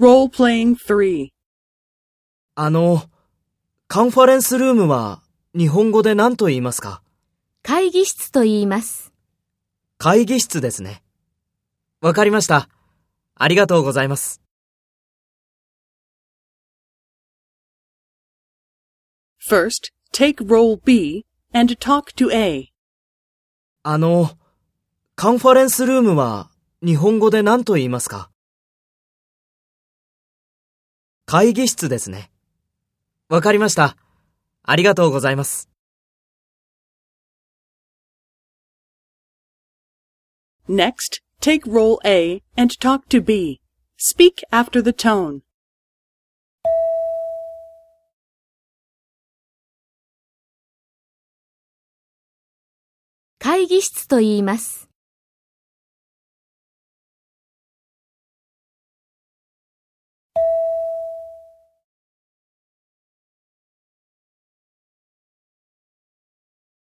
Role-playing 3. あの、カンファレンスルームは日本語で何と言いますか？会議室と言います。会議室ですね。わかりました。ありがとうございます。First, take role B and talk to A. あの、カンファレンスルームは日本語で何と言いますか？会議室ですね。わかりました。ありがとうございます。Next, take role A and talk to B. Speak after the tone. 会議室と言います。